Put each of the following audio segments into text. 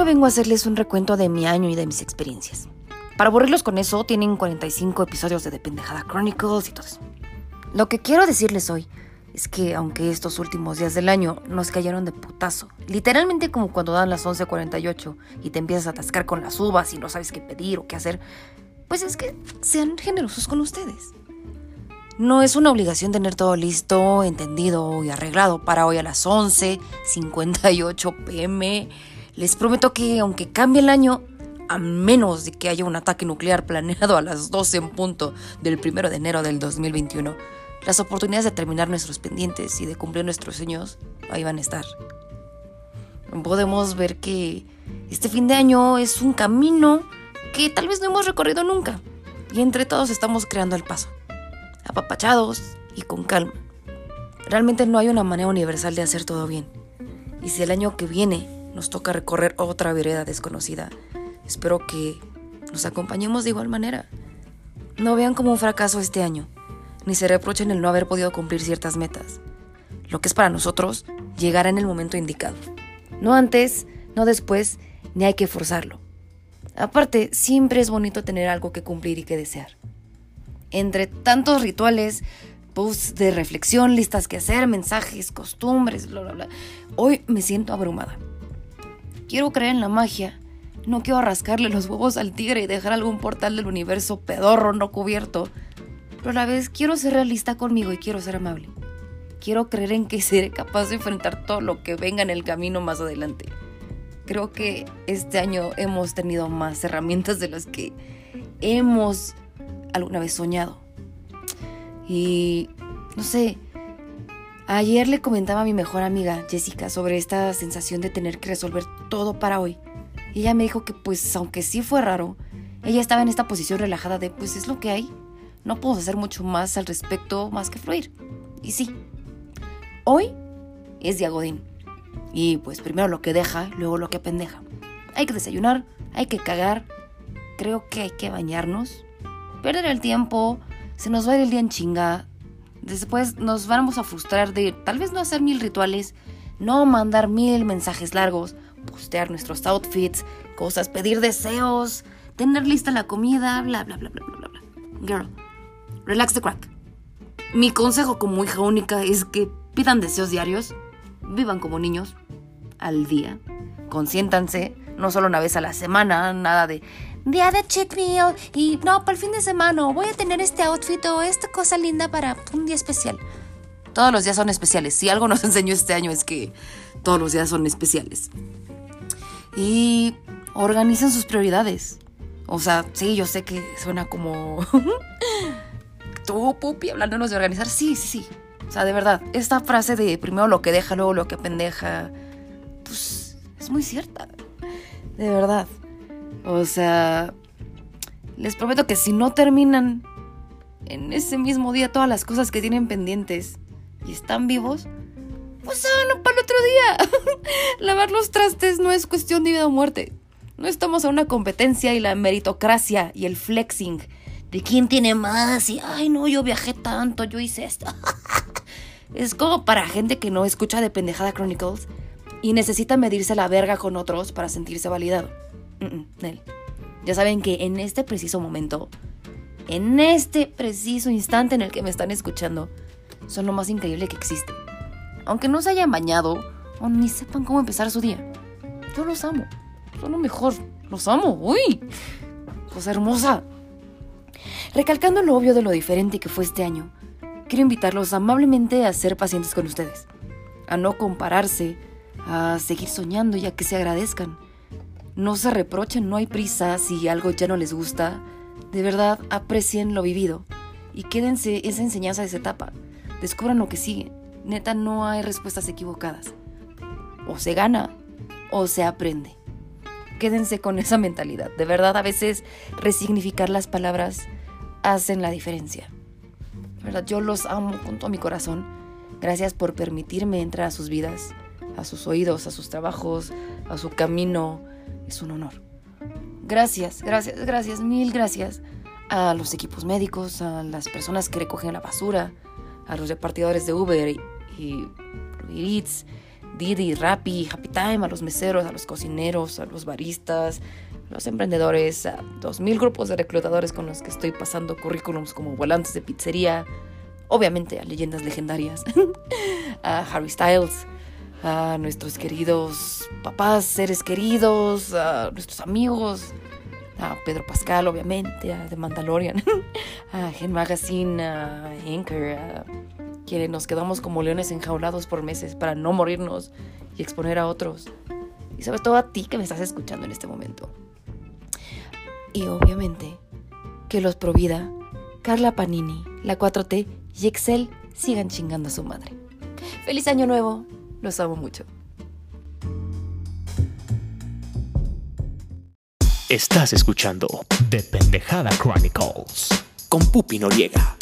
no vengo a hacerles un recuento de mi año y de mis experiencias. Para aburrirlos con eso, tienen 45 episodios de Dependejada Chronicles y todo eso. Lo que quiero decirles hoy es que aunque estos últimos días del año nos cayeron de putazo, literalmente como cuando dan las 11.48 y te empiezas a atascar con las uvas y no sabes qué pedir o qué hacer, pues es que sean generosos con ustedes. No es una obligación tener todo listo, entendido y arreglado para hoy a las 11.58 pm. Les prometo que aunque cambie el año, a menos de que haya un ataque nuclear planeado a las 12 en punto del 1 de enero del 2021, las oportunidades de terminar nuestros pendientes y de cumplir nuestros sueños ahí van a estar. Podemos ver que este fin de año es un camino que tal vez no hemos recorrido nunca y entre todos estamos creando el paso, apapachados y con calma. Realmente no hay una manera universal de hacer todo bien. Y si el año que viene nos toca recorrer otra vereda desconocida, espero que nos acompañemos de igual manera. No vean como un fracaso este año, ni se reprochen el no haber podido cumplir ciertas metas. Lo que es para nosotros llegará en el momento indicado. No antes, no después, ni hay que forzarlo. Aparte, siempre es bonito tener algo que cumplir y que desear. Entre tantos rituales, posts de reflexión, listas que hacer, mensajes, costumbres, bla, bla, bla, hoy me siento abrumada. Quiero creer en la magia. No quiero rascarle los huevos al tigre y dejar algún portal del universo pedorro no cubierto. Pero a la vez quiero ser realista conmigo y quiero ser amable. Quiero creer en que seré capaz de enfrentar todo lo que venga en el camino más adelante creo que este año hemos tenido más herramientas de las que hemos alguna vez soñado. Y no sé, ayer le comentaba a mi mejor amiga Jessica sobre esta sensación de tener que resolver todo para hoy. Y ella me dijo que pues aunque sí fue raro, ella estaba en esta posición relajada de pues es lo que hay. No puedo hacer mucho más al respecto más que fluir. Y sí, hoy es día Godín. Y pues primero lo que deja, luego lo que pendeja. Hay que desayunar, hay que cagar, creo que hay que bañarnos, perder el tiempo, se nos va a ir el día en chinga. Después nos vamos a frustrar de tal vez no hacer mil rituales, no mandar mil mensajes largos, postear nuestros outfits, cosas, pedir deseos, tener lista la comida, bla, bla, bla, bla, bla, bla. Girl, relax the crack. Mi consejo como hija única es que pidan deseos diarios vivan como niños al día. Consiéntanse, no solo una vez a la semana, nada de día de cheat meal y no, para el fin de semana voy a tener este outfit o esta cosa linda para un día especial. Todos los días son especiales. Si algo nos enseñó este año es que todos los días son especiales. Y organicen sus prioridades. O sea, sí, yo sé que suena como... Tú, pupi, hablándonos de organizar. Sí, sí, sí. O sea, de verdad, esta frase de primero lo que deja, luego lo que pendeja, pues es muy cierta. De verdad. O sea, les prometo que si no terminan en ese mismo día todas las cosas que tienen pendientes y están vivos, pues háganlo para el otro día. Lavar los trastes no es cuestión de vida o muerte. No estamos a una competencia y la meritocracia y el flexing de quién tiene más y, ay, no, yo viajé tanto, yo hice esto. es como para gente que no escucha de pendejada Chronicles y necesita medirse la verga con otros para sentirse validado. Ya saben que en este preciso momento, en este preciso instante en el que me están escuchando, son lo más increíble que existe. Aunque no se hayan bañado o ni sepan cómo empezar su día. Yo los amo. Son lo mejor. Los amo. Uy. Cosa hermosa. Recalcando lo obvio de lo diferente que fue este año, quiero invitarlos amablemente a ser pacientes con ustedes, a no compararse, a seguir soñando y a que se agradezcan. No se reprochen, no hay prisa si algo ya no les gusta. De verdad, aprecien lo vivido y quédense esa enseñanza de esa etapa. Descubran lo que sigue. Neta, no hay respuestas equivocadas. O se gana o se aprende. Quédense con esa mentalidad. De verdad, a veces resignificar las palabras hacen la diferencia. ¿Verdad? Yo los amo con todo mi corazón. Gracias por permitirme entrar a sus vidas, a sus oídos, a sus trabajos, a su camino. Es un honor. Gracias, gracias, gracias, mil gracias a los equipos médicos, a las personas que recogen la basura, a los repartidores de Uber y, y Eats, Didi, Rappi, Happy Time, a los meseros, a los cocineros, a los baristas, a los emprendedores, a dos mil grupos de reclutadores con los que estoy pasando currículums como volantes de pizzería, obviamente a leyendas legendarias, a Harry Styles, a nuestros queridos papás, seres queridos, a nuestros amigos, a Pedro Pascal, obviamente, a The Mandalorian, a Gen Magazine, a Anchor, a quienes nos quedamos como leones enjaulados por meses para no morirnos y exponer a otros. Y sobre todo a ti que me estás escuchando en este momento. Y obviamente que los Provida, Carla Panini, la 4T y Excel sigan chingando a su madre. ¡Feliz Año Nuevo! Los amo mucho. Estás escuchando The Pendejada Chronicles con Pupi Noriega.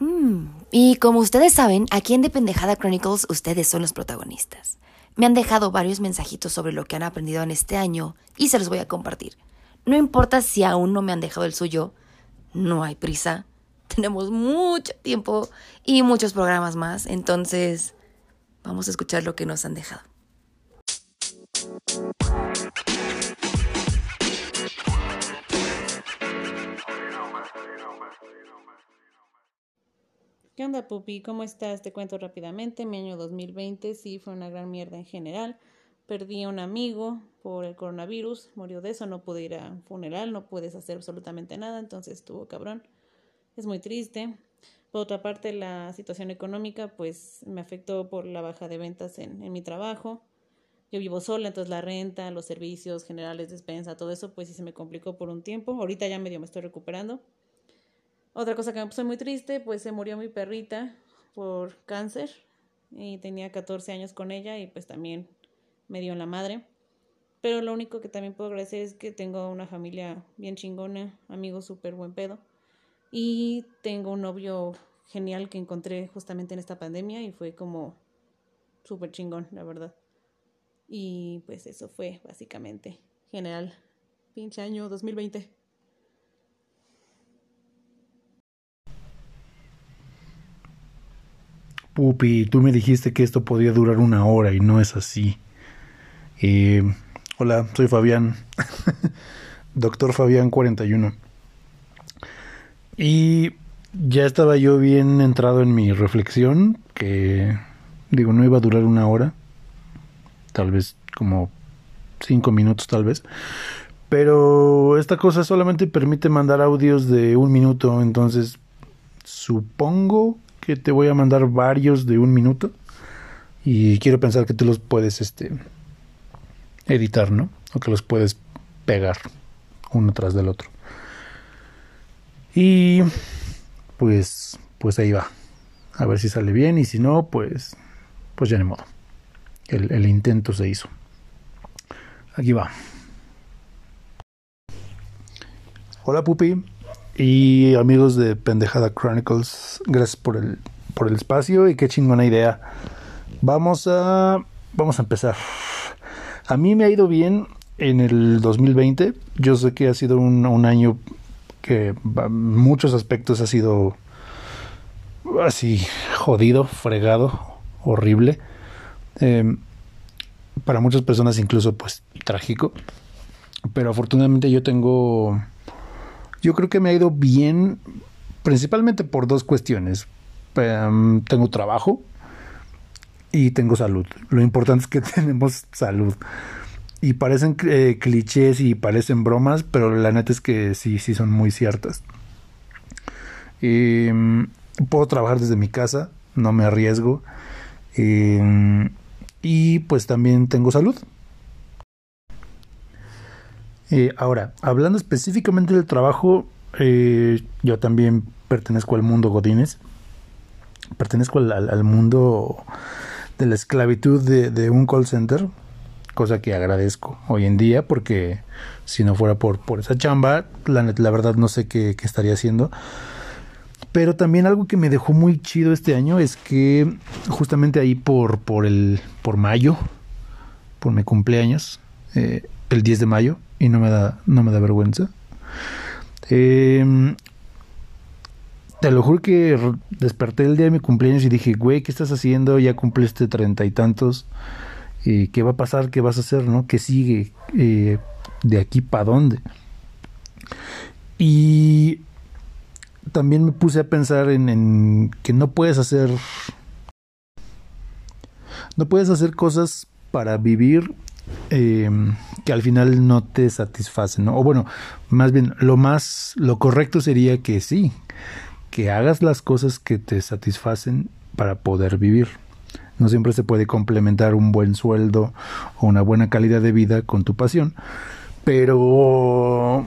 Mm, y como ustedes saben, aquí en The Pendejada Chronicles ustedes son los protagonistas. Me han dejado varios mensajitos sobre lo que han aprendido en este año y se los voy a compartir. No importa si aún no me han dejado el suyo, no hay prisa. Tenemos mucho tiempo y muchos programas más, entonces vamos a escuchar lo que nos han dejado. ¿Qué onda, Pupi? ¿Cómo estás? Te cuento rápidamente. Mi año 2020 sí fue una gran mierda en general. Perdí a un amigo por el coronavirus, murió de eso, no pude ir a un funeral, no puedes hacer absolutamente nada, entonces estuvo cabrón. Es muy triste. Por otra parte, la situación económica pues me afectó por la baja de ventas en, en mi trabajo. Yo vivo sola, entonces la renta, los servicios generales, despensa, todo eso pues sí se me complicó por un tiempo. Ahorita ya medio me estoy recuperando. Otra cosa que me puso muy triste, pues se murió mi perrita por cáncer y tenía 14 años con ella y pues también me dio en la madre. Pero lo único que también puedo agradecer es que tengo una familia bien chingona, amigos súper buen pedo. Y tengo un novio genial que encontré justamente en esta pandemia y fue como súper chingón, la verdad. Y pues eso fue básicamente general. Pinche año 2020. Pupi, tú me dijiste que esto podía durar una hora y no es así. Eh, hola, soy Fabián, doctor Fabián 41. Y ya estaba yo bien entrado en mi reflexión, que digo, no iba a durar una hora, tal vez como cinco minutos tal vez. Pero esta cosa solamente permite mandar audios de un minuto, entonces supongo que te voy a mandar varios de un minuto y quiero pensar que tú los puedes este editar, ¿no? O que los puedes pegar uno tras del otro. Y pues pues ahí va. A ver si sale bien y si no, pues pues ya ni modo. El, intento se hizo. Aquí va. Hola Pupi y amigos de Pendejada Chronicles, gracias por el, por el espacio y qué chingona idea. Vamos a, vamos a empezar. A mí me ha ido bien en el 2020. Yo sé que ha sido un año que en muchos aspectos ha sido así jodido, fregado, horrible. Eh, para muchas personas incluso pues trágico. Pero afortunadamente yo tengo yo creo que me ha ido bien, principalmente por dos cuestiones. Um, tengo trabajo y tengo salud. Lo importante es que tenemos salud. Y parecen eh, clichés y parecen bromas, pero la neta es que sí, sí son muy ciertas. Um, puedo trabajar desde mi casa, no me arriesgo. Y, pues también tengo salud. Eh, ahora, hablando específicamente del trabajo, eh, yo también pertenezco al mundo Godines. Pertenezco al, al, mundo de la esclavitud de, un call center, cosa que agradezco hoy en día porque si no fuera por, por esa chamba, la, verdad no sé qué, qué, estaría haciendo. Pero también algo que me dejó muy chido este año es que justamente ahí por, por, el, por mayo, por mi cumpleaños, eh, el 10 de mayo, y no me da, no me da vergüenza. Eh, te lo juro que desperté el día de mi cumpleaños y dije, güey, ¿qué estás haciendo? Ya cumpliste treinta y tantos. Eh, ¿Qué va a pasar? ¿Qué vas a hacer? ¿No? ¿Qué sigue? Eh, ¿De aquí para dónde? Y también me puse a pensar en, que no puedes hacer. No puedes hacer cosas para vivir eh, que al final no te satisfacen. O bueno, más bien, lo más, lo correcto sería que sí, que hagas las cosas que te satisfacen para poder vivir. No siempre se puede complementar un buen sueldo o una buena calidad de vida con tu pasión, pero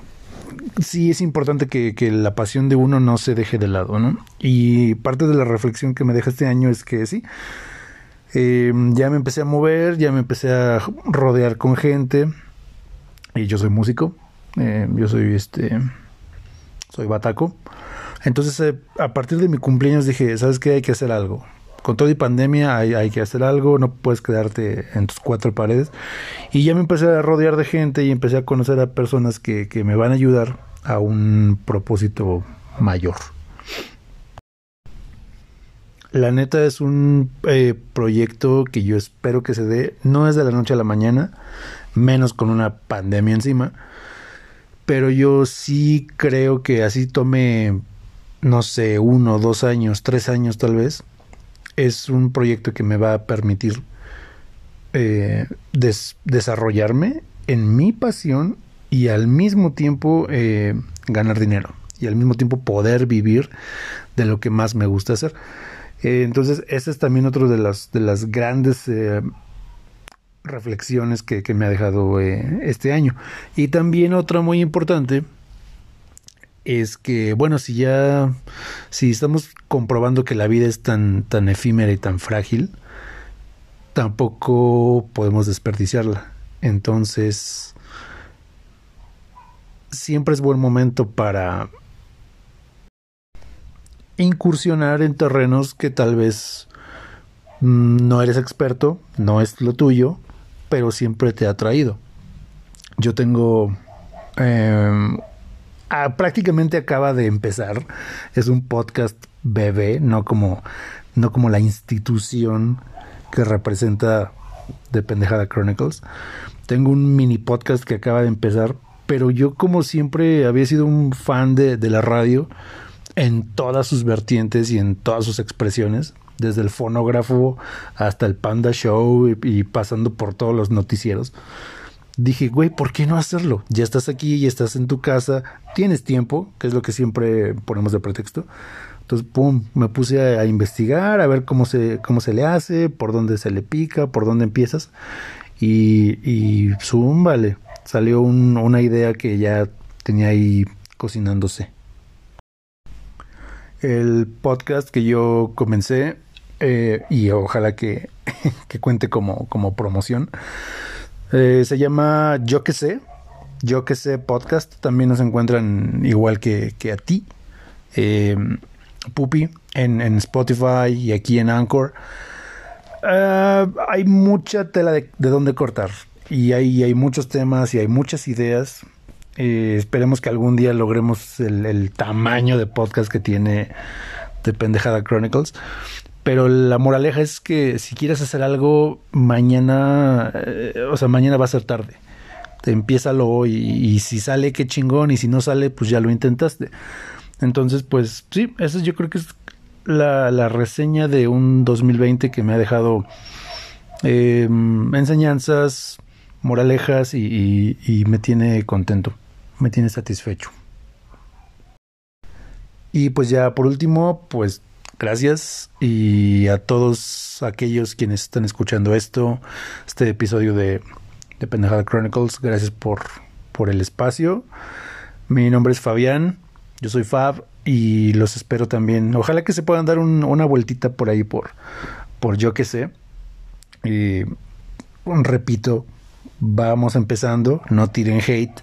sí es importante que, la pasión de uno no se deje de lado, ¿no? Y parte de la reflexión que me deja este año es que sí, eh, ya me empecé a mover, ya me empecé a rodear con gente. Y yo soy músico. Eh, yo soy este. Soy bataco. Entonces, eh, a partir de mi cumpleaños dije, ¿sabes qué? Hay que hacer algo. Con toda y pandemia hay, hay, que hacer algo, no puedes quedarte en tus cuatro paredes. Y ya me empecé a rodear de gente y empecé a conocer a personas que, que me van a ayudar a un propósito mayor. La neta es un eh, proyecto que yo espero que se dé, no es de la noche a la mañana, menos con una pandemia encima, pero yo sí creo que así tome, no sé, uno, dos años, tres años tal vez, es un proyecto que me va a permitir eh, des desarrollarme en mi pasión y al mismo tiempo eh, ganar dinero y al mismo tiempo poder vivir de lo que más me gusta hacer. Eh, entonces, ese es también otro de las, de las grandes reflexiones que, que, me ha dejado este año. Y también otra muy importante es que, bueno, si ya, si estamos comprobando que la vida es tan, tan efímera y tan frágil, tampoco podemos desperdiciarla. Entonces, siempre es buen momento para incursionar en terrenos que tal vez no eres experto, no es lo tuyo, pero siempre te ha traído. Yo tengo... Eh, prácticamente acaba de empezar. Es un podcast bebé, no como, no como la institución que representa de Pendejada Chronicles. Tengo un mini podcast que acaba de empezar, pero yo como siempre había sido un fan de, de la radio, en todas sus vertientes y en todas sus expresiones, desde el fonógrafo hasta el Panda Show y pasando por todos los noticieros. Dije, güey, ¿por qué no hacerlo? Ya estás aquí, ya estás en tu casa, tienes tiempo, que es lo que siempre ponemos de pretexto. Entonces, pum, me puse a, a, investigar, a ver cómo se, cómo se le hace, por dónde se le pica, por dónde empiezas. Y, y zoom, vale, salió un, una idea que ya tenía ahí cocinándose el podcast que yo comencé eh, y ojalá que, que cuente como, como promoción. Eh, se llama Yo que sé, Yo que sé podcast. También nos encuentran igual que, que a ti, eh, Pupi, en, en, Spotify y aquí en Anchor. Uh, hay mucha tela de, de donde cortar y hay, hay muchos temas y hay muchas ideas eh, esperemos que algún día logremos el, el, tamaño de podcast que tiene de Pendejada Chronicles. Pero la moraleja es que si quieres hacer algo, mañana, eh, o sea, mañana va a ser tarde. Empiézalo hoy y, y, si sale, qué chingón, y si no sale, pues ya lo intentaste. Entonces, pues sí, eso yo creo que es la, la reseña de un 2020 que me ha dejado eh, enseñanzas, moralejas y me tiene contento me tiene satisfecho. Y pues ya por último, pues gracias y a todos aquellos quienes están escuchando esto, este episodio de, de Pendejada Chronicles, gracias por, por el espacio. Mi nombre es Fabián, yo soy Fab y los espero también. Ojalá que se puedan dar un, una vueltita por ahí por, por yo que sé. Y repito, vamos empezando, no tiren hate.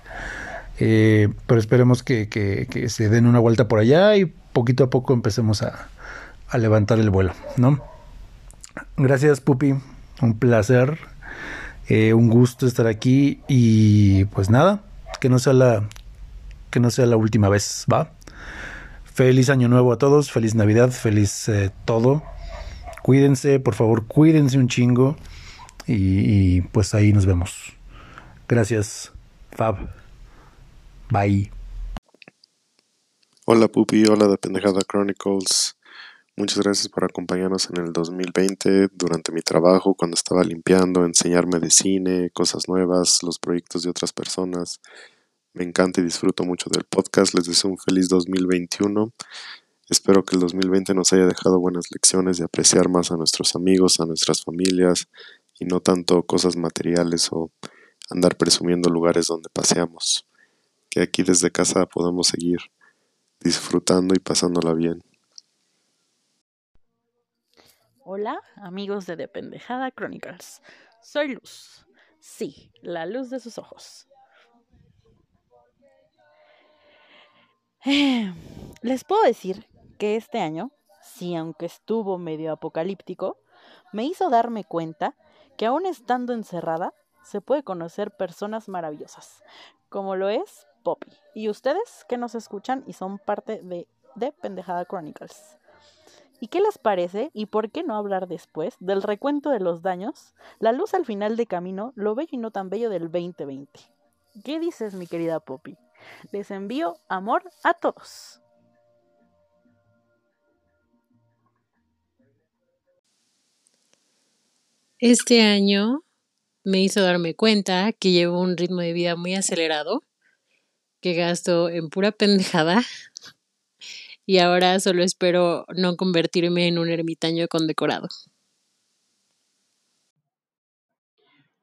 Eh, pero esperemos que, que, se den una vuelta por allá y poquito a poco empecemos a, a levantar el vuelo, ¿no? Gracias, Pupi. Un placer. Eh, un gusto estar aquí. Y pues nada, que no sea la. Que no sea la última vez, ¿va? Feliz año nuevo a todos, feliz Navidad, feliz eh, todo. Cuídense, por favor, cuídense un chingo. Y, y pues ahí nos vemos. Gracias, Fab. Bye. Hola Pupi, hola de Pendejada Chronicles. Muchas gracias por acompañarnos en el 2020 durante mi trabajo, cuando estaba limpiando, enseñarme de cine, cosas nuevas, los proyectos de otras personas. Me encanta y disfruto mucho del podcast. Les deseo un feliz 2021. Espero que el 2020 nos haya dejado buenas lecciones de apreciar más a nuestros amigos, a nuestras familias y no tanto cosas materiales o andar presumiendo lugares donde paseamos. Que aquí desde casa podamos seguir disfrutando y pasándola bien. Hola, amigos de Dependejada Chronicles. Soy Luz. Sí, la luz de sus ojos. Les puedo decir que este año, si aunque estuvo medio apocalíptico, me hizo darme cuenta que aún estando encerrada, se puede conocer personas maravillosas, como lo es Poppy. Y ustedes que nos escuchan y son parte de, de Pendejada Chronicles. ¿Y qué les parece? ¿Y por qué no hablar después del recuento de los daños? La luz al final de camino, lo bello y no tan bello del 2020. ¿Qué dices, mi querida Poppy? Les envío amor a todos. Este año me hizo darme cuenta que llevo un ritmo de vida muy acelerado, que gasto en pura pendejada y ahora solo espero no convertirme en un ermitaño condecorado.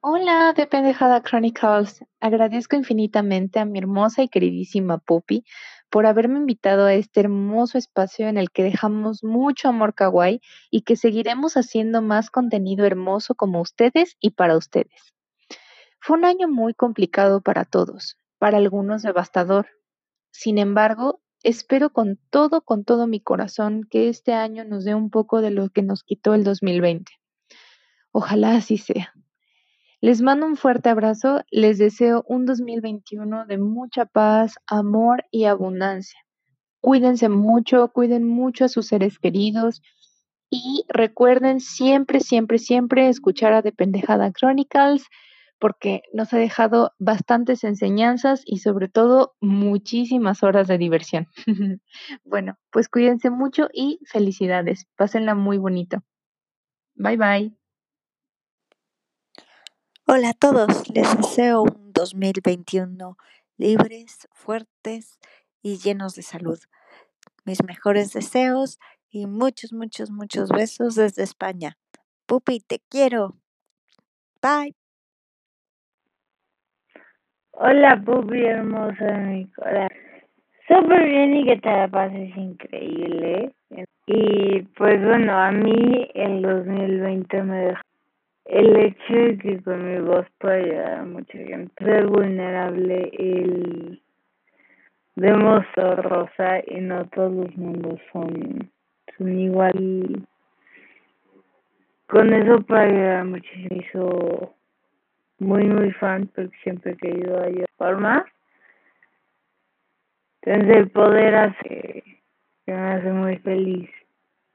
Hola, de Pendejada Chronicles. Agradezco infinitamente a mi hermosa y queridísima Poppy por haberme invitado a este hermoso espacio en el que dejamos mucho amor kawaii y que seguiremos haciendo más contenido hermoso como ustedes y para ustedes. Fue un año muy complicado para todos, para algunos devastador. Sin embargo, espero con todo, con todo mi corazón que este año nos dé un poco de lo que nos quitó el 2020. Ojalá así sea. Les mando un fuerte abrazo, les deseo un 2021 de mucha paz, amor y abundancia. Cuídense mucho, cuiden mucho a sus seres queridos y recuerden siempre, siempre, siempre escuchar a De Pendejada Chronicles porque nos ha dejado bastantes enseñanzas y sobre todo muchísimas horas de diversión. bueno, pues cuídense mucho y felicidades. Pásenla muy bonito. Bye bye. Hola a todos, les deseo un 2021 libres, fuertes y llenos de salud. Mis mejores deseos y muchos, muchos, muchos besos desde España. Pupi, te quiero. Bye. Hola Pupi hermosa de mi corazón. Súper bien y que te la pases increíble. Y pues bueno, a mí el 2020 me dejó el hecho de que con mi voz pueda ayudar a mucha gente. Ser vulnerable, el demostrar rosa y no todos los mundos son, son igual. Y con eso para ayudar a mucha gente. Muy, muy fan porque siempre he querido ayudar más. Entonces el poder hace que me hace muy feliz.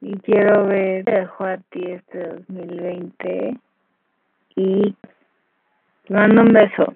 Y quiero ver, dejo a ti este 2020 y te mando un beso.